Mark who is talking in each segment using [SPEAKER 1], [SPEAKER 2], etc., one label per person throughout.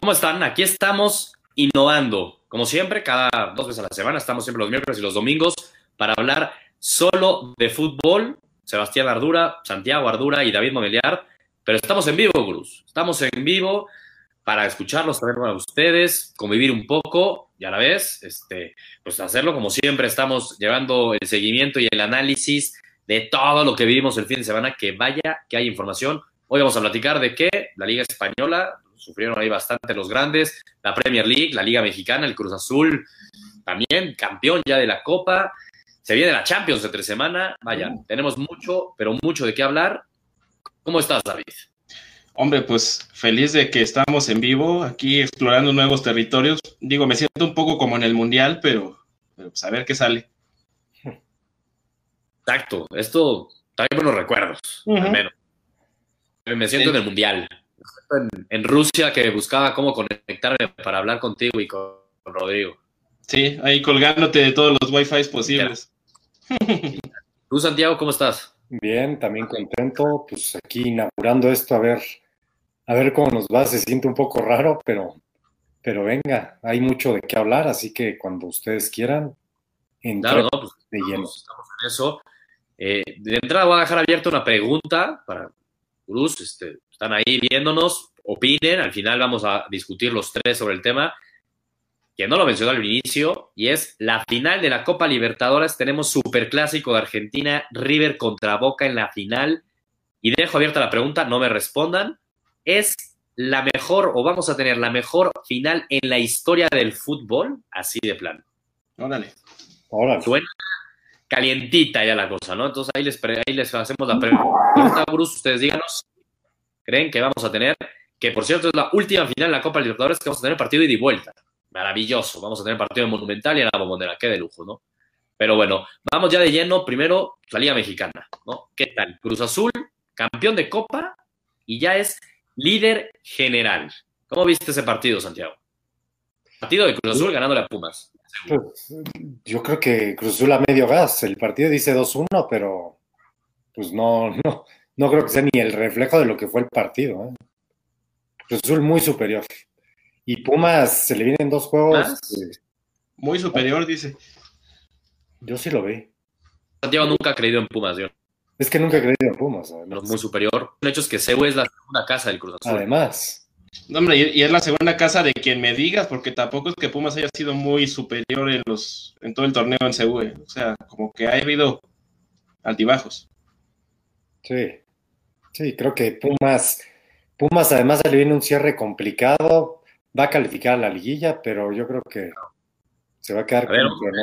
[SPEAKER 1] ¿Cómo están? Aquí estamos innovando. Como siempre, cada dos veces a la semana, estamos siempre los miércoles y los domingos para hablar solo de fútbol. Sebastián Ardura, Santiago Ardura y David Moneliar. Pero estamos en vivo, Cruz. Estamos en vivo para escucharlos también a ustedes, convivir un poco y a la vez, este, pues hacerlo como siempre. Estamos llevando el seguimiento y el análisis de todo lo que vivimos el fin de semana. Que vaya, que hay información. Hoy vamos a platicar de qué la Liga Española, sufrieron ahí bastante los grandes, la Premier League, la Liga Mexicana, el Cruz Azul, también campeón ya de la Copa, se viene la Champions de tres semanas, vaya, tenemos mucho, pero mucho de qué hablar. ¿Cómo estás, David?
[SPEAKER 2] Hombre, pues feliz de que estamos en vivo, aquí explorando nuevos territorios. Digo, me siento un poco como en el Mundial, pero, pero pues a ver qué sale.
[SPEAKER 1] Exacto, esto trae buenos recuerdos, al menos. Me siento en el Mundial en, Rusia que buscaba cómo conectarme para hablar contigo y con, Rodrigo.
[SPEAKER 2] Sí, ahí colgándote de todos los wifi posibles.
[SPEAKER 1] ¿Tú, Santiago, cómo estás?
[SPEAKER 3] Bien, también contento, pues aquí inaugurando esto, a ver, a ver cómo nos va, se siente un poco raro, pero, pero venga, hay mucho de qué hablar, así que cuando ustedes quieran,
[SPEAKER 1] claro, no, pues, de lleno. Estamos en eso. Eh, de entrada voy a dejar abierta una pregunta para Cruz, este, están ahí viéndonos, opinen, al final vamos a discutir los tres sobre el tema, que no lo mencionó al inicio, y es la final de la Copa Libertadores, tenemos super clásico de Argentina, River contra Boca en la final, y dejo abierta la pregunta, no me respondan, ¿es la mejor o vamos a tener la mejor final en la historia del fútbol? Así de plan.
[SPEAKER 2] Órale.
[SPEAKER 1] Órale. Suena calientita ya la cosa, ¿no? Entonces ahí les, ahí les hacemos la pregunta, Bruce, ustedes díganos creen que vamos a tener, que por cierto es la última final de la Copa Libertadores que vamos a tener partido y vuelta. Maravilloso, vamos a tener partido Monumental y a la Bombonera, qué de lujo, ¿no? Pero bueno, vamos ya de lleno, primero la Liga Mexicana, ¿no? ¿Qué tal? Cruz Azul, campeón de Copa y ya es líder general. ¿Cómo viste ese partido, Santiago? Partido de Cruz Azul ganándole a Pumas.
[SPEAKER 3] Pues, yo creo que Cruz Azul a medio gas. El partido dice 2-1, pero pues no, no, no creo que sea ni el reflejo de lo que fue el partido. ¿eh? Cruz Azul muy superior. Y Pumas se le vienen dos juegos.
[SPEAKER 2] Eh, muy superior, dice.
[SPEAKER 3] Yo sí lo vi.
[SPEAKER 1] Santiago nunca ha creído en Pumas, yo.
[SPEAKER 3] Es que nunca ha creído en Pumas.
[SPEAKER 1] Muy superior. El hecho es que Seu es la segunda casa del Cruz Azul.
[SPEAKER 3] Además.
[SPEAKER 2] No, hombre, y es la segunda casa de quien me digas, porque tampoco es que Pumas haya sido muy superior en los en todo el torneo en. ¿eh? O sea, como que ha habido altibajos.
[SPEAKER 3] Sí. Sí, creo que Pumas, Pumas además le viene un cierre complicado, va a calificar a la liguilla, pero yo creo que se va a quedar
[SPEAKER 1] con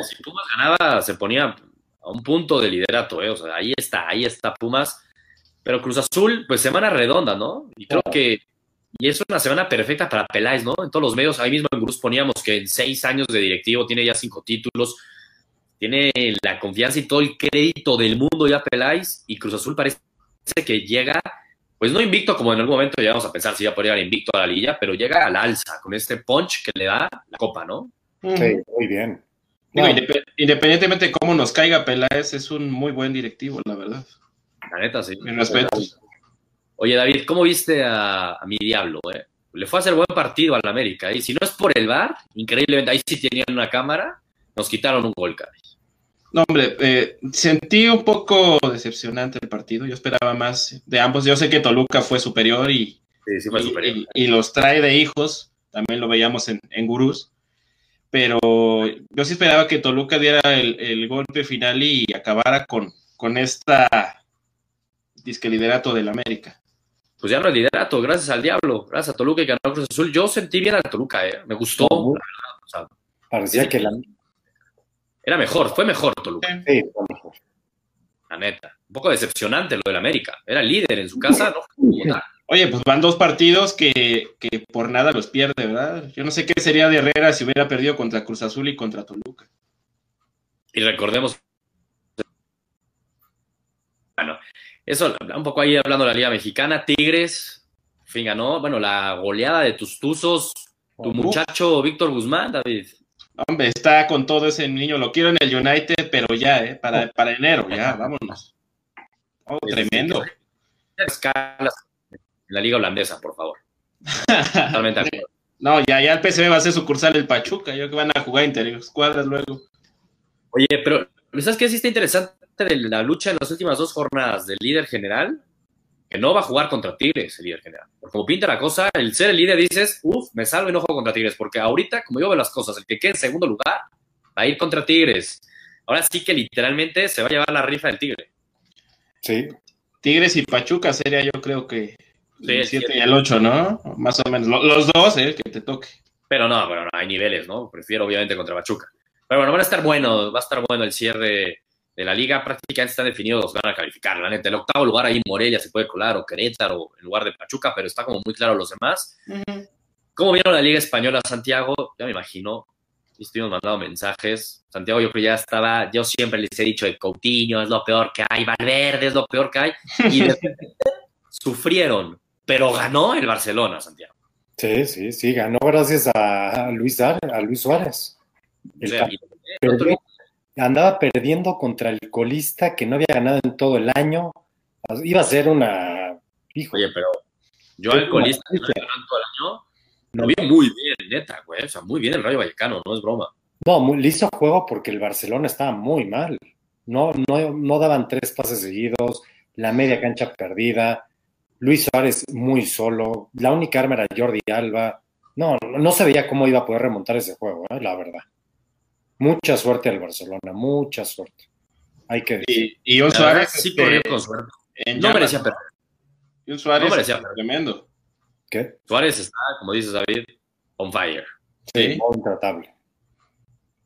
[SPEAKER 1] Si Pumas ganaba, se ponía a un punto de liderato, ¿eh? o sea, ahí está, ahí está Pumas. Pero Cruz Azul, pues semana redonda, ¿no? Y creo que y es una semana perfecta para Peláez, ¿no? En todos los medios, ahí mismo en Cruz poníamos que en seis años de directivo tiene ya cinco títulos, tiene la confianza y todo el crédito del mundo ya Peláez, y Cruz Azul parece que llega, pues no invicto como en algún momento llegamos a pensar si ya podría llegar invicto a la liga, pero llega al alza con este punch que le da la copa, ¿no?
[SPEAKER 3] Sí, muy bien.
[SPEAKER 2] independientemente de cómo nos caiga Peláez, es un muy buen directivo, la verdad.
[SPEAKER 1] La neta, sí.
[SPEAKER 2] En respeto.
[SPEAKER 1] Oye, David, ¿cómo viste a, mi diablo? Eh? Le fue a hacer buen partido al América. Y si no es por el VAR, increíblemente, ahí sí tenían una cámara, nos quitaron un gol, caray.
[SPEAKER 2] No, hombre, eh, sentí un poco decepcionante el partido. Yo esperaba más de ambos. Yo sé que Toluca fue superior y, y, los trae de hijos. También lo veíamos en, en Gurús. Pero yo sí esperaba que Toluca diera el, golpe final y acabara con, con esta disque liderato del América.
[SPEAKER 1] Pues ya no es liderato, gracias al diablo, gracias a Toluca y ganó Cruz Azul. Yo sentí bien a Toluca, eh. me gustó.
[SPEAKER 3] parecía que la,
[SPEAKER 1] era mejor, fue mejor Toluca. Sí, fue mejor. La neta. Un poco decepcionante lo del América. Era líder en su casa, ¿no?
[SPEAKER 2] Oye, pues van dos partidos que, por nada los pierde, ¿verdad? Yo no sé qué sería de Herrera si hubiera perdido contra Cruz Azul y contra Toluca.
[SPEAKER 1] Y recordemos. Bueno, eso, un poco ahí hablando de la Liga Mexicana, Tigres, fin, ganó, bueno, la goleada de tus tuzos, tu muchacho Víctor Guzmán, David.
[SPEAKER 2] Hombre, está con todo ese niño. Lo quiero en el United, pero ya, ¿eh? Para, oh. para enero, ya, vámonos. Oh, tremendo.
[SPEAKER 1] En la liga holandesa, por favor. Totalmente
[SPEAKER 2] No, ya, ya el PSV va a ser sucursal el Pachuca, yo que van a jugar escuadras luego.
[SPEAKER 1] Oye, pero ¿sabes qué sí está interesante de la lucha en las últimas dos jornadas del líder general? Que no va a jugar contra Tigres el líder general. Porque como pinta la cosa, el ser el líder dices, uff, me salvo y no juego contra Tigres. Porque ahorita, como yo veo las cosas, el que quede en segundo lugar va a ir contra Tigres. Ahora sí que literalmente se va a llevar la rifa del Tigre.
[SPEAKER 3] Sí.
[SPEAKER 2] Tigres y Pachuca sería yo creo que el 7 y el 8, ¿no? Más o menos. Los dos, ¿eh? Que te toque.
[SPEAKER 1] Pero no, bueno, no, hay niveles, ¿no? Prefiero obviamente contra Pachuca. Pero bueno, va a estar bueno, va a estar bueno el cierre de la liga. Prácticamente están definidos los van a calificar. La neta, el octavo lugar ahí Morelia se puede colar o Querétaro en lugar de Pachuca, pero está como muy claro los demás. ¿Cómo vieron la liga española, Santiago? Ya me imagino. Estuvimos mandando mensajes. Santiago, yo creo que ya estaba, yo siempre les he dicho de Coutinho es lo peor que hay, Valverde es lo peor que hay. Y de sufrieron pero ganó el Barcelona, Santiago.
[SPEAKER 3] Sí, sí, sí, ganó gracias a Luis, a Luis Suárez. Andaba perdiendo contra el colista que no había ganado en todo el año. Iba a ser una.
[SPEAKER 1] Oye, pero yo al colista que no había ganado todo el año lo vi muy bien, neta, güey. O sea, muy bien el Rayo Vallecano, no es broma.
[SPEAKER 3] No, le hizo juego porque el Barcelona estaba muy mal. No, no, no daban tres pases seguidos, la media cancha perdida Luis Suárez muy solo, la única arma era Jordi Alba. No, no se veía cómo iba a poder remontar ese juego, ¿eh? la verdad. Mucha suerte al Barcelona, mucha suerte. Hay que
[SPEAKER 2] decir. Y, un Suárez.
[SPEAKER 1] Sí, este, con suerte. No merecía perder.
[SPEAKER 2] Y un Suárez no merecía perder. tremendo.
[SPEAKER 3] ¿Qué?
[SPEAKER 1] Suárez está, como dices David, on fire.
[SPEAKER 3] Sí. Muy intratable.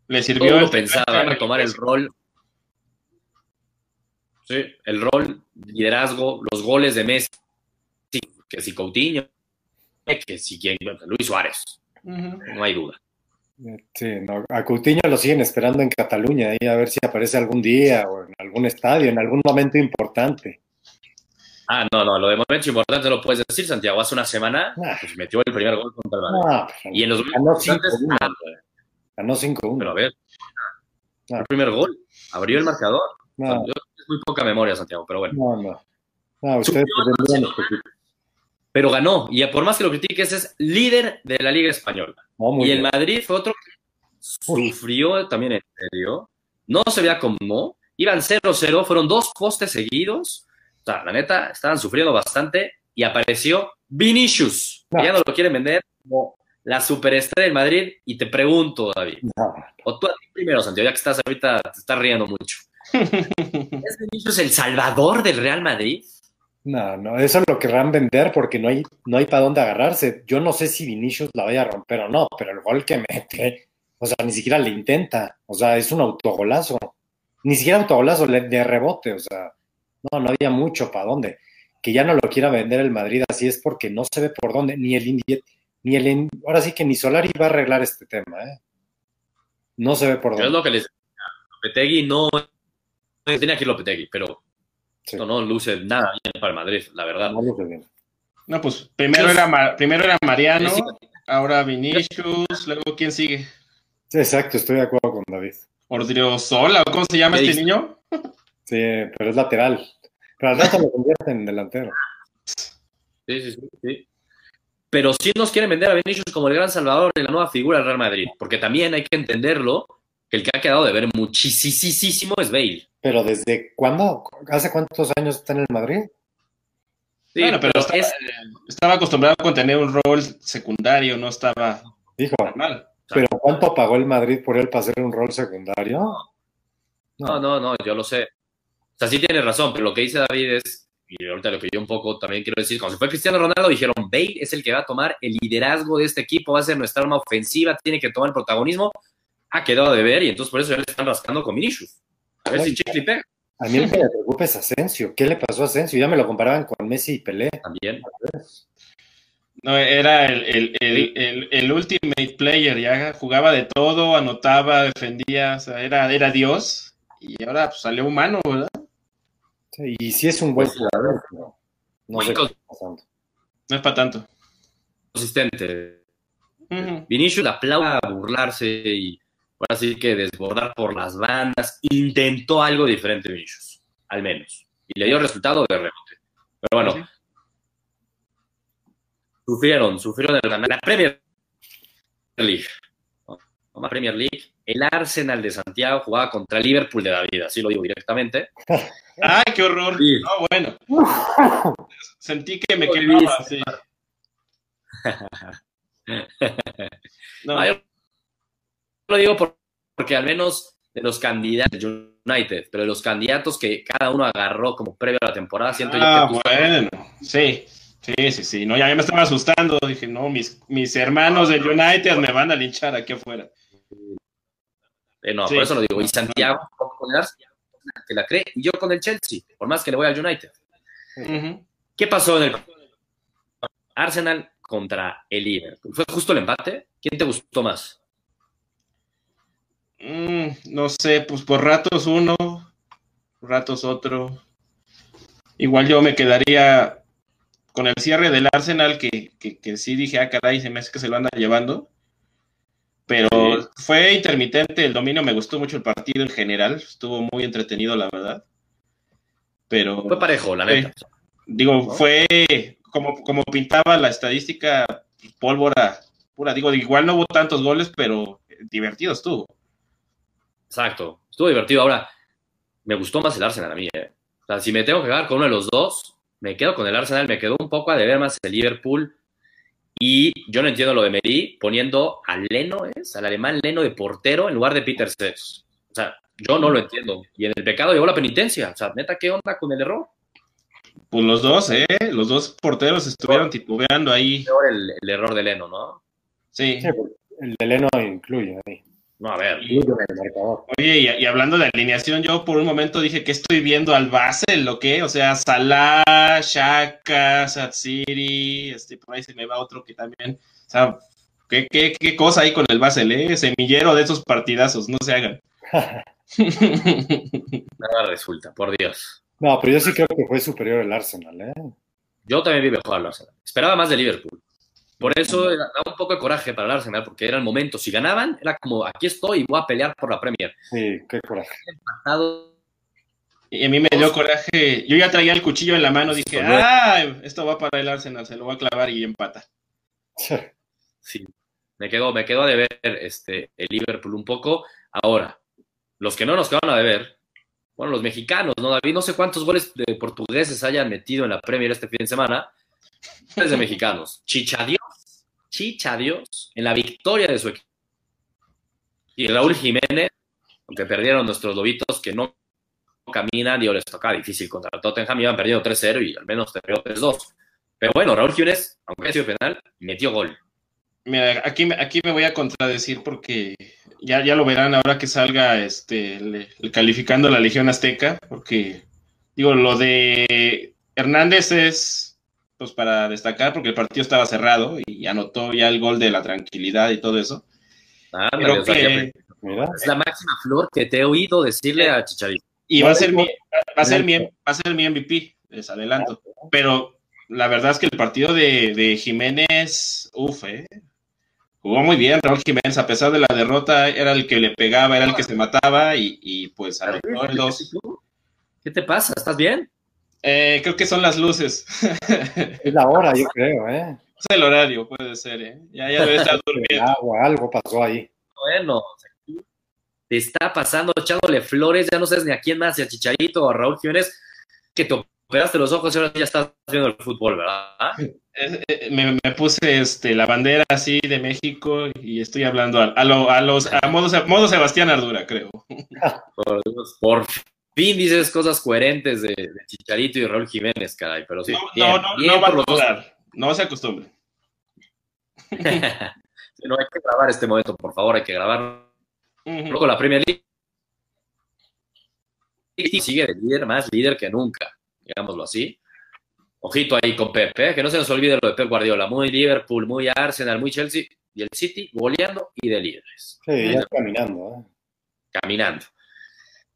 [SPEAKER 1] Le sirvió. Todo pensaba para tomar el rol. Sí, el rol, liderazgo, los goles de Messi que si Coutinho, que si quien, Luis Suárez, no hay duda.
[SPEAKER 3] Sí, a Coutinho lo siguen esperando en Cataluña, ahí a ver si aparece algún día o en algún estadio, en algún momento importante.
[SPEAKER 1] Ah, no, no, lo de momento importante lo puedes decir, Santiago. Hace una semana ah. pues, metió el primer gol contra el Madrid. Pues, y en los
[SPEAKER 3] ganó 5-1. Ah, ganó 5-1.
[SPEAKER 1] Pero a ver, ah. el primer gol, abrió el marcador. es muy poca memoria, Santiago, pero bueno.
[SPEAKER 3] No, no. no ustedes
[SPEAKER 1] pero ganó. Y por más que lo critiques, es líder de la Liga Española. y el Madrid fue otro que sufrió también en serio. No se veía como. Iban 0-0, fueron dos postes seguidos. O sea, la neta, estaban sufriendo bastante. Y apareció Vinicius, que ya no lo quieren vender como la superestrella del Madrid. Y te pregunto, David, o tú a ti primero, Santiago, ya que estás ahorita, te estás riendo mucho. ¿Es Vinicius el salvador del Real Madrid?
[SPEAKER 3] No, no, eso lo querrán vender porque no hay, no hay para dónde agarrarse. Yo no sé si Vinicius la vaya a romper o no, pero el gol que mete, o sea, ni siquiera le intenta. O sea, es un autogolazo. Ni siquiera autogolazo de rebote, o sea, no, no había mucho para dónde. Que ya no lo quiera vender el Madrid así es porque no se ve por dónde, ni el ni el ahora sí que ni Solari va a arreglar este tema, ¿eh? No se ve por dónde.
[SPEAKER 1] Es lo que les Lopetegui no tenía que Lopetegui, pero no, no luce nada bien para el Madrid, la verdad.
[SPEAKER 2] No No, pues primero era, primero era Mariano, ahora Vinicius, luego ¿quién sigue?
[SPEAKER 3] Sí, exacto, estoy de acuerdo con David.
[SPEAKER 2] Sola, ¿cómo se llama este niño?
[SPEAKER 3] Sí, pero es lateral. Pero al rato lo convierte en delantero.
[SPEAKER 1] Sí, sí, sí, Pero sí nos quieren vender a Vinicius como el gran salvador de la nueva figura del Real Madrid, porque también hay que entenderlo, que el que ha quedado de ver muchísimo es Bale.
[SPEAKER 3] Pero ¿desde cuándo? ¿Hace cuántos años está en el Madrid?
[SPEAKER 2] Sí, bueno, pero, estaba, acostumbrado a tener un rol secundario, no estaba
[SPEAKER 3] Dijo, mal. ¿Pero cuánto pagó el Madrid por él para hacer un rol secundario?
[SPEAKER 1] No, no, no, yo lo sé. O sea, sí tiene razón, pero lo que dice David es, y ahorita lo que yo un poco también quiero decir, cuando se fue Cristiano Ronaldo, dijeron, Bale es el que va a tomar el liderazgo de este equipo, va a ser nuestra arma ofensiva, tiene que tomar el protagonismo. Ha quedado de ver y entonces por eso ya le están rascando con Vinicius. A ver si Chicle pega.
[SPEAKER 3] A mí lo que me preocupa es Asensio. ¿Qué le pasó a Asensio? Ya me lo comparaban con Messi y Pelé.
[SPEAKER 1] También.
[SPEAKER 2] No, era el, el, el, ultimate player, ya jugaba de todo, anotaba, defendía, o sea, era, era Dios. Y ahora pues, salió humano, ¿verdad?
[SPEAKER 3] Sí, y sí es un buen jugador, no, no,
[SPEAKER 2] no es para tanto.
[SPEAKER 1] Consistente. Vinicius aplauda a burlarse y así que desbordar por las bandas, intentó algo diferente Vinicius, al menos, y le dio resultado de rebote. Pero bueno, sufrieron, sufrieron el ganar la Premier League. ¿no? Premier League. El Arsenal de Santiago jugaba contra el Liverpool de David, así lo digo directamente.
[SPEAKER 2] ¡Ay, qué horror! No, bueno. Sentí que me quemaba, sí.
[SPEAKER 1] no. yo lo digo porque al menos de los candidatos United, pero de los candidatos que cada uno agarró como previo a la temporada, siento
[SPEAKER 2] ah, yo que bueno, sí. Sí, sí, sí. No, ya me estaba asustando. Dije, no, mis, mis hermanos del United me van a linchar aquí afuera.
[SPEAKER 1] Eh, no, por eso lo digo. Y Santiago con el Arsenal, que la cree, y yo con el Chelsea, por más que le voy al United. ¿Qué pasó en el Arsenal contra el Liverpool? ¿Fue justo el empate? ¿Quién te gustó más?
[SPEAKER 2] Mm, no sé, pues por ratos uno, ratos otro. Igual yo me quedaría con el cierre del Arsenal, que, que, sí dije, ah, caray, se me hace que se lo anda llevando. Pero fue intermitente el dominio, me gustó mucho el partido en general, estuvo muy entretenido, la verdad. Pero.
[SPEAKER 1] Fue parejo, la neta.
[SPEAKER 2] digo, fue como, como pintaba la estadística, pólvora pura. Digo, igual no hubo tantos goles, pero divertido estuvo.
[SPEAKER 1] Exacto, estuvo divertido. Ahora, me gustó más el Arsenal a mí, ¿eh? O sea, si me tengo que quedar con uno de los dos, me quedo con el Arsenal, me quedó un poco a deber más el Liverpool. Y yo no entiendo lo de Meri poniendo a Leno, ¿es? Al alemán Leno de portero en lugar de Peter Sess. O sea, yo no lo entiendo. Y en el pecado llegó la penitencia. O sea, neta, ¿qué onda con el error?
[SPEAKER 2] Pues los dos, ¿eh? Los dos porteros estuvieron titubeando ahí.
[SPEAKER 1] El, el error de Leno, ¿no?
[SPEAKER 2] Sí. sí
[SPEAKER 3] el de Leno incluye ahí.
[SPEAKER 1] No, a ver.
[SPEAKER 2] Oye, y, hablando de alineación, yo por un momento dije que estoy viendo al Basel, ¿lo qué? O sea, Salah, Shaka, Satsiri, este, por ahí se me va otro que también, o sea, ¿qué, qué, qué cosa hay con el Basel, eh? Semillero de esos partidazos, no se hagan.
[SPEAKER 1] Nada resulta, por Dios.
[SPEAKER 3] No, pero yo sí creo que fue superior el Arsenal, ¿eh?
[SPEAKER 1] Yo también vi mejor al Arsenal. Esperaba más de Liverpool. Por eso da un poco de coraje para el Arsenal, porque era el momento. Si ganaban, era como, aquí estoy y voy a pelear por la Premier.
[SPEAKER 3] Sí, qué coraje.
[SPEAKER 2] Y a mí me dio coraje. Yo ya traía el cuchillo en la mano, dije, ah, esto va para el Arsenal, se lo va a clavar y empata.
[SPEAKER 1] Sí, me quedo, me quedo a deber este, el Liverpool un poco. Ahora, los que no nos quedan a deber, bueno, los mexicanos, ¿no, David? No sé cuántos goles de portugueses hayan metido en la Premier este fin de semana. de mexicanos. Chicha Chicha Dios, en la victoria de su equipo. Y Raúl Jiménez, aunque perdieron nuestros lobitos que no caminan, digo, les toca difícil contra Tottenham, iban perdiendo 3-0 y al menos perdió 3-2. Pero bueno, Raúl Jiménez, aunque ha sido penal, metió gol.
[SPEAKER 2] Mira, aquí, aquí me voy a contradecir porque ya, ya lo verán ahora que salga este el calificando la Legión Azteca, porque digo, lo de Hernández es pues para destacar, porque el partido estaba cerrado y anotó ya el gol de la tranquilidad y todo eso.
[SPEAKER 1] Ah, es la máxima flor que te he oído decirle a Chicharito.
[SPEAKER 2] Y va a ser mi, va a ser mi, va a ser mi MVP, les adelanto. Pero la verdad es que el partido de, Jiménez, uff, eh, jugó muy bien Raúl Jiménez, a pesar de la derrota, era el que le pegaba, era el que se mataba y, y pues anotó el dos.
[SPEAKER 1] ¿Qué te pasa? ¿Estás bien?
[SPEAKER 2] Eh, creo que son las luces.
[SPEAKER 3] Es la hora, yo creo, ¿eh?
[SPEAKER 2] Es el horario, puede ser, ¿eh? Ya, ya debe estar durmiendo.
[SPEAKER 3] algo pasó ahí.
[SPEAKER 1] Bueno, te está pasando echándole flores, ya no sabes ni a quién más, si a Chicharito o a Raúl Jiménez, que te operaste los ojos y ahora ya estás viendo el fútbol, ¿verdad?
[SPEAKER 2] Eh, me, puse este, la bandera así de México y estoy hablando a, a, los a modo, modo Sebastián Ardura, creo.
[SPEAKER 1] Por, por fin dices cosas coherentes de, Chicharito y Raúl Jiménez, caray, pero sí.
[SPEAKER 2] No, no, no, va a dudar, no se acostumbre.
[SPEAKER 1] no hay que grabar este momento, por favor, hay que grabar. Luego la Premier League sigue de líder, más líder que nunca, digámoslo así. Ojito ahí con Pepe, ¿eh? que no se nos olvide lo de Pep Guardiola, muy Liverpool, muy Arsenal, muy Chelsea, y el City goleando y de líderes.
[SPEAKER 3] Sí, ya caminando. ¿eh?
[SPEAKER 1] Caminando.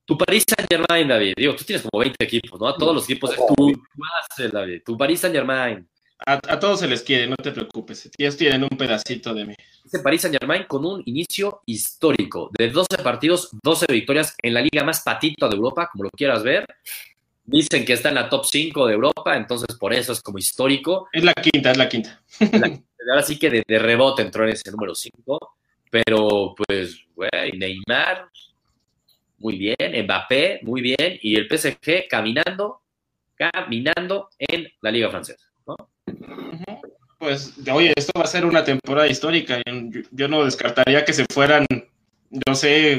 [SPEAKER 1] Tu Paris Saint Germain, David. Digo, tú tienes como 20 equipos, ¿no? A todos los equipos es tu, David. Tu Paris Saint Germain.
[SPEAKER 2] A, todos se les quiere, no te preocupes. Ellos tienen un pedacito de mí.
[SPEAKER 1] Este Paris Saint Germain con un inicio histórico de 12 partidos, 12 victorias en la liga más patito de Europa, como lo quieras ver. Dicen que está en la top 5 de Europa, entonces por eso es como histórico.
[SPEAKER 2] Es la quinta, es la quinta.
[SPEAKER 1] ahora sí que de, de rebote entró en ese número 5, pero pues, güey, Neymar, muy bien, Mbappé, muy bien, y el PSG caminando, caminando en la Liga Francesa, ¿no?
[SPEAKER 2] Pues, oye, esto va a ser una temporada histórica. Yo, no descartaría que se fueran, no sé,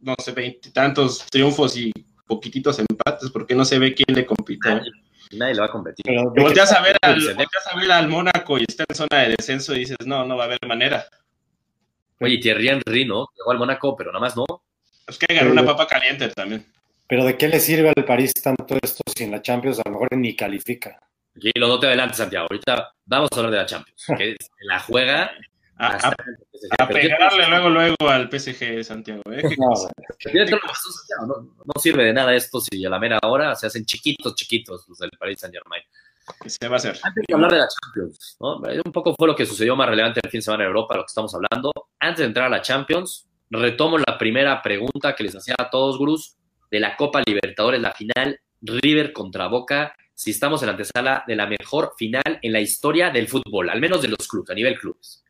[SPEAKER 2] no sé, veintitantos triunfos y poquititos empates, porque no se ve quién le compite.
[SPEAKER 1] Nadie, le va a competir.
[SPEAKER 2] volteas a, ver al, a ver al Mónaco y está en zona de descenso y dices, no, no va a haber manera.
[SPEAKER 1] Oye, Thierry Henry, ¿no? Llegó al Mónaco, pero nada más no.
[SPEAKER 2] Es que ganó una papa caliente también.
[SPEAKER 3] Pero ¿de qué le sirve al París tanto esto si en la Champions a lo mejor ni califica?
[SPEAKER 1] Y lo no te adelante, Santiago. Ahorita vamos a hablar de la Champions. Que la juega.
[SPEAKER 2] A, pegarle luego, luego al PSG, Santiago. ¿eh?
[SPEAKER 1] No, no, sirve de nada esto si a la mera hora se hacen chiquitos, chiquitos los del Paris Saint Germain.
[SPEAKER 2] ¿Qué se va a hacer?
[SPEAKER 1] Antes de hablar de la Champions, ¿no? un poco fue lo que sucedió más relevante el fin de semana en Europa, lo que estamos hablando. Antes de entrar a la Champions, retomo la primera pregunta que les hacía a todos, gurús, de la Copa Libertadores, la final River contra Boca si estamos en la antesala de la mejor final en la historia del fútbol, al menos de los clubes, a nivel clubes.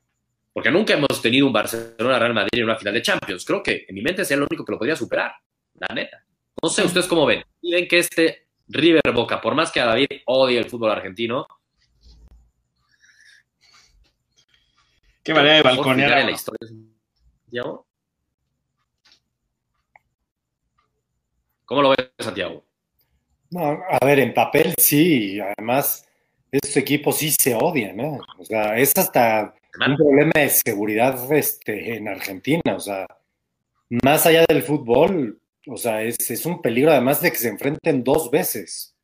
[SPEAKER 1] Porque nunca hemos tenido un Barcelona-Real Madrid en una final de Champions. Creo que en mi mente sea lo único que lo podría superar, la neta. No sé ustedes cómo ven. Y ven que este River Boca, por más que a David odie el fútbol argentino,
[SPEAKER 2] Qué manera de balconear. La historia,
[SPEAKER 1] ¿Cómo lo ves, Santiago?
[SPEAKER 3] No, a ver, en papel sí, además estos equipos sí se odian, ¿no? O sea, es hasta un problema de seguridad este, en Argentina, o sea, más allá del fútbol, o sea, es, un peligro además de que se enfrenten dos veces.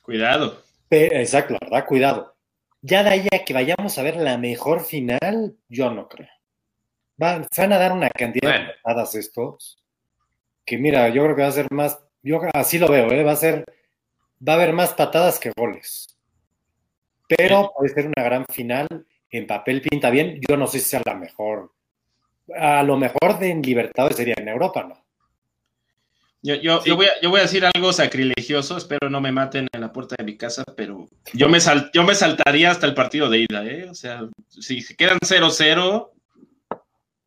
[SPEAKER 2] Cuidado.
[SPEAKER 3] exacto, la verdad, cuidado. Ya de ahí a que vayamos a ver la mejor final, yo no creo. Van, se van a dar una cantidad de patadas estos, que mira, yo creo que va a ser más, yo así lo veo, ¿eh? va a ser va a haber más patadas que goles. Pero puede ser una gran final. En papel pinta bien. Yo no sé si sea la mejor. A lo mejor de en Libertadores sería en Europa, ¿no?
[SPEAKER 2] Yo, voy a, decir algo sacrilegioso, espero no me maten en la puerta de mi casa, pero yo me, yo me saltaría hasta el partido de ida, ¿eh? O sea, si se quedan 0-0,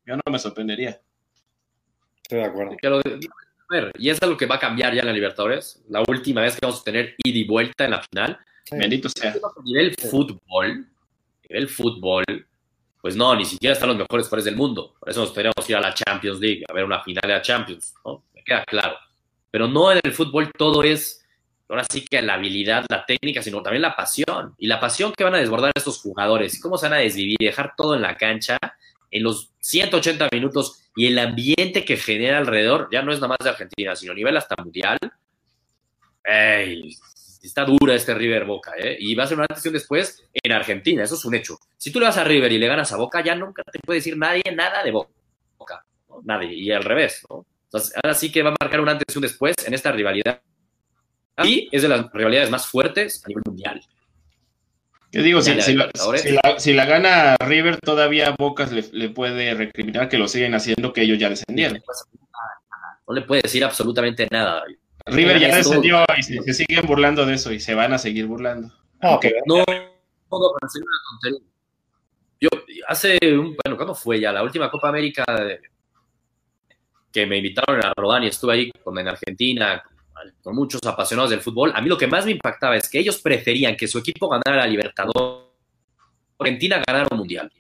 [SPEAKER 2] yo no me sorprendería.
[SPEAKER 3] Estoy de acuerdo
[SPEAKER 1] ver, y es algo que va a cambiar ya en la Libertadores. La última vez que vamos a tener ida y vuelta en la final.
[SPEAKER 2] Bendito sea.
[SPEAKER 1] A nivel fútbol, nivel fútbol, pues no, ni siquiera están los mejores jugadores del mundo. Por eso nos podríamos ir a la Champions League, a ver una final de la Champions, ¿no? Me queda claro. Pero no en el fútbol todo es, ahora sí que la habilidad, la técnica, sino también la pasión. Y la pasión que van a desbordar estos jugadores, y cómo se van a desvivir, dejar todo en la cancha en los 180 minutos y el ambiente que genera alrededor, ya no es nada más de Argentina, sino a nivel hasta mundial. está dura este River Boca, ¿eh? Y va a ser una antes después en Argentina, eso es un hecho. Si tú le vas a River y le ganas a Boca, ya nunca te puede decir nadie nada de Boca, nadie, y al revés, ¿no? Entonces, ahora sí que va a marcar un antes y un después en esta rivalidad. Y es de las rivalidades más fuertes a nivel mundial.
[SPEAKER 2] ¿Qué digo? Si, la, gana River, todavía Bocas le, puede recriminar que lo siguen haciendo, que ellos ya descendieron.
[SPEAKER 1] No le puede decir absolutamente nada.
[SPEAKER 2] River ya descendió y se, siguen burlando de eso y se van a seguir burlando.
[SPEAKER 1] No, no, no, para hacer una tontería. Yo, hace, un, bueno, ¿cuándo fue ya? La última Copa América que me invitaron a Rodán y estuve ahí con, en Argentina, con muchos apasionados del fútbol, a mí lo que más me impactaba es que ellos preferían que su equipo ganara la Libertadores, Argentina ganara un mundial.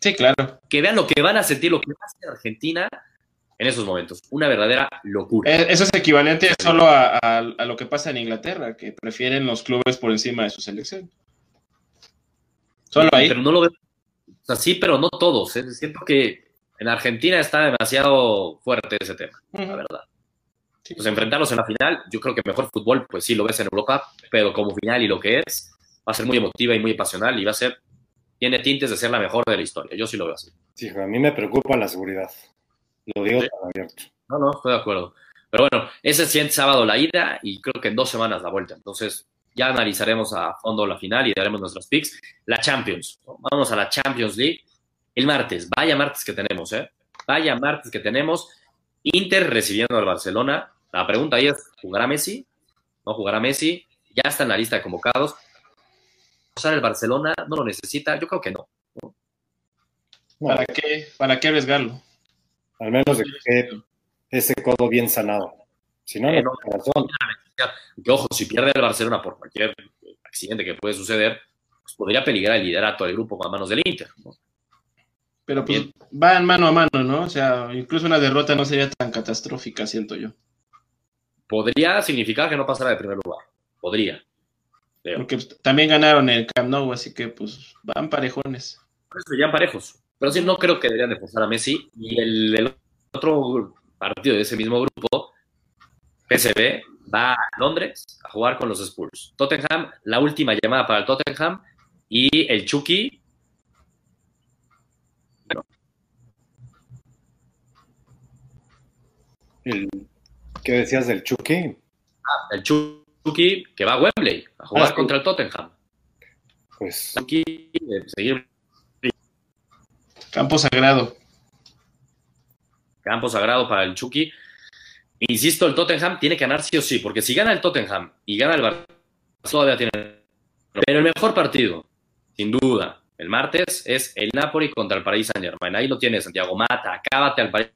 [SPEAKER 2] Sí, claro.
[SPEAKER 1] Que vean lo que van a sentir, lo que va a hacer Argentina en esos momentos. Una verdadera locura.
[SPEAKER 2] Eh, eso es equivalente solo a, lo que pasa en Inglaterra, que prefieren los clubes por encima de su selección.
[SPEAKER 1] Solo ahí. Pero no lo veo. sí, pero no todos. ¿eh? Siento que en Argentina está demasiado fuerte ese tema, la verdad. Pues enfrentarlos en la final, yo creo que mejor fútbol, pues sí lo ves en Europa, pero como final y lo que es, va a ser muy emotiva y muy pasional y va a ser, tiene tintes de ser la mejor de la historia. Yo sí lo veo así.
[SPEAKER 3] Sí, a mí me preocupa la seguridad. Lo digo abierto.
[SPEAKER 1] No, no, estoy de acuerdo. Pero bueno, ese siguiente sábado la ida y creo que en dos semanas la vuelta. Entonces ya analizaremos a fondo la final y daremos nuestros picks. La Champions. Vamos a la Champions League. El martes, vaya martes que tenemos, ¿eh? Vaya martes que tenemos. Inter recibiendo al Barcelona. La pregunta ahí es, ¿jugará Messi? ¿No jugará Messi? Ya está en la lista de convocados. ¿Usar el Barcelona? ¿No lo necesita? Yo creo que no.
[SPEAKER 2] ¿Para, qué, ¿Para qué arriesgarlo?
[SPEAKER 3] Al menos de que ese codo bien sanado. Si no, no, razón.
[SPEAKER 1] Que ojo, si pierde el Barcelona por cualquier accidente que puede suceder, pues podría peligrar el liderato del grupo con manos del Inter.
[SPEAKER 2] Pero pues van mano a mano, ¿no? O sea, incluso una derrota no sería tan catastrófica, siento yo.
[SPEAKER 1] Podría significar que no pasara de primer lugar. Podría.
[SPEAKER 2] Porque también ganaron el Camp Nou, así que pues van parejones.
[SPEAKER 1] serían parejos. Pero sí, no creo que deberían de forzar a Messi. Y el, otro partido de ese mismo grupo, PSV, va a Londres a jugar con los Spurs. Tottenham, la última llamada para el Tottenham. Y el Chucky.
[SPEAKER 3] ¿Qué decías del Chucky?
[SPEAKER 1] Ah, el Chucky que va a Wembley a jugar ah, contra el Tottenham.
[SPEAKER 3] Pues.
[SPEAKER 1] Chucky, eh, seguir
[SPEAKER 2] Campo sagrado.
[SPEAKER 1] Campo sagrado para el Chucky. Insisto, el Tottenham tiene que ganar sí o sí, porque si gana el Tottenham y gana el Barcelona, todavía tiene. Pero el mejor partido, sin duda, el martes es el Napoli contra el Paris Saint Germain. Ahí lo tiene Santiago Mata, acábate al Paris.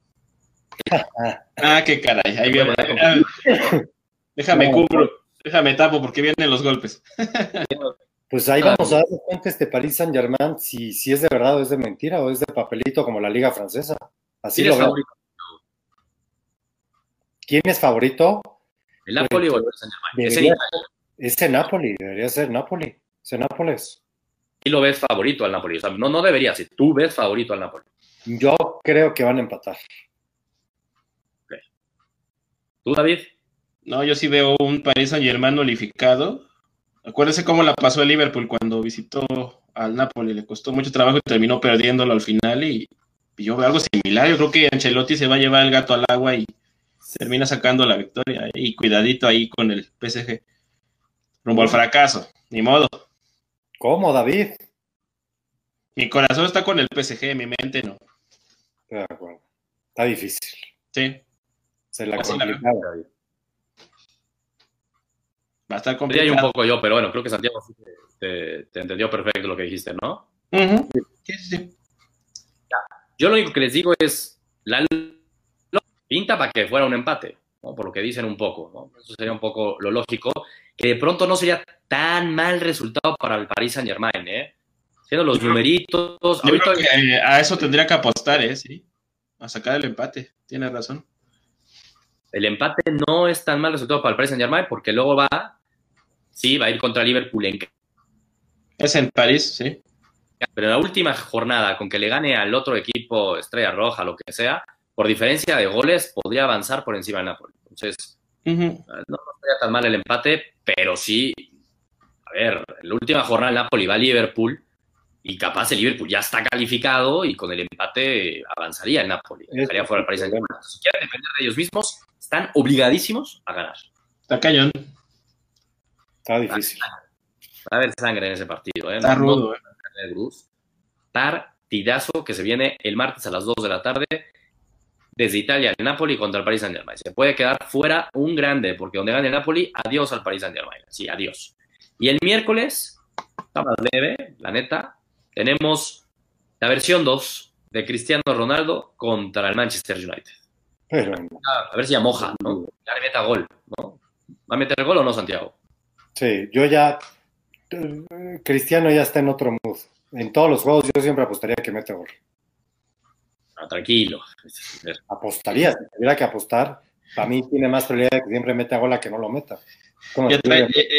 [SPEAKER 2] ah, qué caray. Ahí viene. Déjame cubro, déjame tapo porque vienen los golpes.
[SPEAKER 3] Pues ahí ah, vamos a dar cuenta este Paris Saint Germain si, si es de verdad o es de mentira o es de papelito como la liga francesa. Así lo veo. ¿Quién es favorito?
[SPEAKER 1] ¿El Napoli o el Saint Germain?
[SPEAKER 3] Es el Napoli, debería ser Napoli. Es el Nápoles.
[SPEAKER 1] Y lo ves favorito al Napoli. O sea, no, no debería, si tú ves favorito al Napoli.
[SPEAKER 3] Yo creo que van a empatar.
[SPEAKER 1] ¿Tú, David?
[SPEAKER 2] No, yo sí veo un Paris Saint Germain nullificado Acuérdese cómo la pasó el Liverpool cuando visitó al Napoli, le costó mucho trabajo y terminó perdiéndolo al final y, yo veo algo similar, yo creo que Ancelotti se va a llevar el gato al agua y termina sacando la victoria y cuidadito ahí con el PSG. Rumbo al fracaso, ni modo.
[SPEAKER 3] ¿Cómo, David?
[SPEAKER 2] Mi corazón está con el PSG, mi mente no.
[SPEAKER 3] Está difícil.
[SPEAKER 2] Sí.
[SPEAKER 3] Se la complicado.
[SPEAKER 2] Va a estar complicado.
[SPEAKER 1] un poco yo, pero bueno, creo que Santiago te, entendió perfecto lo que dijiste, ¿no?
[SPEAKER 2] sí, sí.
[SPEAKER 1] Yo lo único que les digo es, la pinta para que fuera un empate, ¿no? por lo que dicen un poco. ¿no? Eso sería un poco lo lógico, que de pronto no sería tan mal resultado para el Paris Saint Germain, ¿eh? Siendo los numeritos.
[SPEAKER 2] Yo que a eso tendría que apostar, ¿eh? Sí. A sacar el empate. Tienes razón.
[SPEAKER 1] El empate no es tan mal resultado para el Paris Saint Germain porque luego va Sí, va a ir contra Liverpool en
[SPEAKER 2] Es en París, sí.
[SPEAKER 1] Pero en la última jornada, con que le gane al otro equipo, Estrella Roja, lo que sea, por diferencia de goles, podría avanzar por encima del Napoli. Entonces, no, sería tan mal el empate, pero sí, a ver, en la última jornada el Napoli va a Liverpool y capaz el Liverpool ya está calificado y con el empate avanzaría el Napoli, dejaría fuera el Paris Saint-Germain. Si quieren depender de ellos mismos, están obligadísimos a ganar.
[SPEAKER 2] Está cañón.
[SPEAKER 3] Está difícil.
[SPEAKER 1] Va a haber sangre en ese partido. ¿eh?
[SPEAKER 2] Está rudo. ¿eh?
[SPEAKER 1] Partidazo que se viene el martes a las 2 de la tarde desde Italia, el Napoli contra el Paris Saint Germain. Se puede quedar fuera un grande, porque donde gane el Napoli, adiós al Paris Saint Germain. Sí, adiós. Y el miércoles, está más leve, la neta, tenemos la versión 2 de Cristiano Ronaldo contra el Manchester United. A ver si ya moja, ¿no? Ya le meta gol, ¿no? ¿Va a meter gol o no, Santiago?
[SPEAKER 3] Sí, yo ya. Cristiano ya está en otro mood. En todos los juegos yo siempre apostaría que mete gol.
[SPEAKER 1] Ah, tranquilo.
[SPEAKER 3] Apostaría, si tuviera que apostar. Para mí tiene más probabilidad de que siempre meta gol a que no lo meta.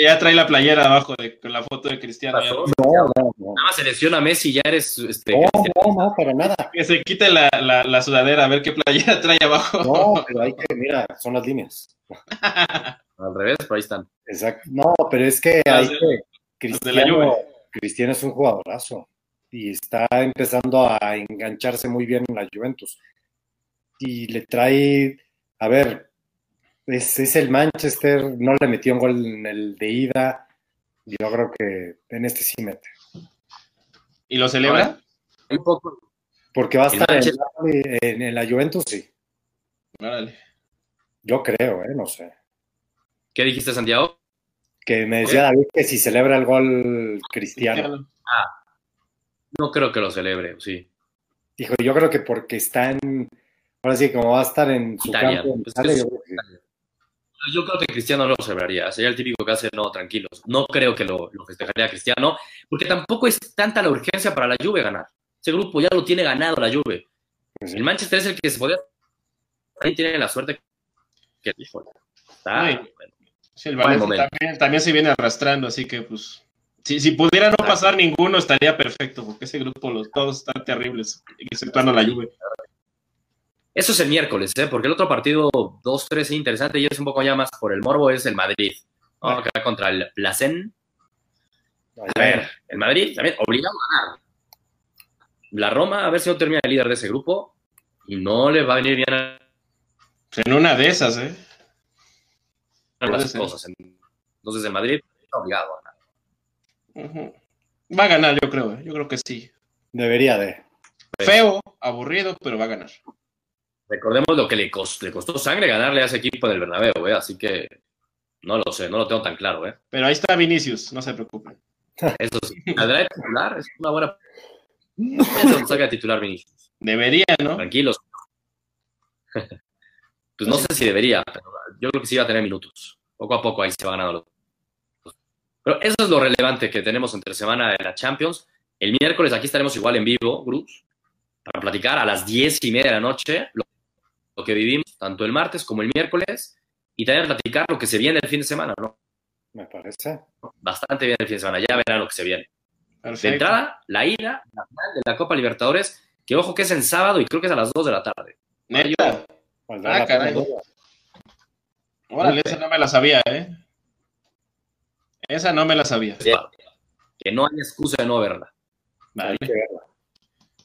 [SPEAKER 2] Ya trae, la playera abajo de, con la foto de Cristiano.
[SPEAKER 3] No, no, no.
[SPEAKER 1] Nada más selecciona Messi ya eres. Este,
[SPEAKER 3] no, no, no, para nada.
[SPEAKER 2] Que se quite la, la, sudadera, a ver qué playera trae abajo.
[SPEAKER 3] No, pero hay que, mira, son las líneas.
[SPEAKER 1] Al revés, pero ahí están.
[SPEAKER 3] Exacto. No, pero es que, hay que Cristiano, Cristiano es un jugadorazo y está empezando a engancharse muy bien en la Juventus. Y le trae, a ver, es, es, el Manchester, no le metió un gol en el de ida. Yo creo que en este sí mete.
[SPEAKER 2] ¿Y lo celebra?
[SPEAKER 1] Un poco.
[SPEAKER 3] Porque va a estar en, en, la Juventus, sí.
[SPEAKER 2] Vale.
[SPEAKER 3] Yo creo, ¿eh? No sé.
[SPEAKER 1] ¿Qué dijiste, Santiago?
[SPEAKER 3] Que me decía David que si celebra el gol cristiano.
[SPEAKER 1] Ah, no creo que lo celebre, sí.
[SPEAKER 3] Dijo, yo creo que porque está en, ahora sí, como va a estar en su campo
[SPEAKER 1] pues yo, creo que... Cristiano no lo celebraría, sería el típico que hace, no, tranquilos. No creo que lo, festejaría Cristiano, porque tampoco es tanta la urgencia para la Juve ganar. Ese grupo ya lo tiene ganado la Juve. El Manchester es el que se podía... Ahí tiene la suerte que... Está,
[SPEAKER 2] el Valencia también, también se viene arrastrando, así que pues si, pudiera no pasar ninguno, estaría perfecto, porque ese grupo, los, todos están terribles, exceptuando la lluvia.
[SPEAKER 1] Eso es el miércoles, ¿eh? porque el otro partido 2-3 interesante y es un poco ya más por el morbo, es el Madrid. ¿no? Que va contra el Placen. A ver, el Madrid también obligado a ganar. La Roma, a ver si no termina el líder de ese grupo y no le va a venir bien a...
[SPEAKER 2] En una de esas, ¿eh?
[SPEAKER 1] Las cosas. Entonces el Madrid está obligado a ganar.
[SPEAKER 2] Va a ganar, yo creo. ¿eh? Yo creo que sí.
[SPEAKER 3] Debería de.
[SPEAKER 2] Feo, aburrido, pero va a ganar.
[SPEAKER 1] Recordemos lo que le costó, le costó sangre ganarle a ese equipo del Bernabéu, ¿eh? así que no lo sé, no lo tengo tan claro. ¿eh?
[SPEAKER 2] Pero ahí está Vinicius, no se preocupen.
[SPEAKER 1] Eso sí, ¿saldrá de titular? Es una buena... Eso salga de titular Vinicius.
[SPEAKER 2] Debería, ¿no?
[SPEAKER 1] Tranquilos. pues no sé si debería, pero yo creo que sí va a tener minutos. Poco a poco ahí se va ganando los pero eso es lo relevante que tenemos entre semana de la Champions. El miércoles aquí estaremos igual en vivo, Bruce, para platicar a las diez y media de la noche lo, que vivimos tanto el martes como el miércoles y también platicar lo que se viene el fin de semana, ¿no?
[SPEAKER 3] Me parece.
[SPEAKER 1] Bastante bien el fin de semana, ya verán lo que se viene. De entrada, la ida, la final de la Copa Libertadores, que ojo que es en sábado y creo que es a las 2 de la tarde.
[SPEAKER 2] ¿Neta? Ah, caray. Órale, esa no me la sabía, ¿eh? Esa no me la sabía.
[SPEAKER 1] Que no hay excusa de no verla.
[SPEAKER 2] Vale.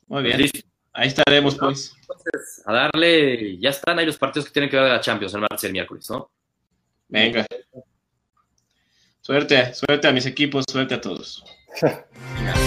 [SPEAKER 2] Muy bien. Ahí estaremos, pues.
[SPEAKER 1] Entonces, a darle, ya están ahí los partidos que tienen que ver de la Champions el martes y el miércoles, ¿no?
[SPEAKER 2] Venga. Suerte, suerte a mis equipos, suerte a todos.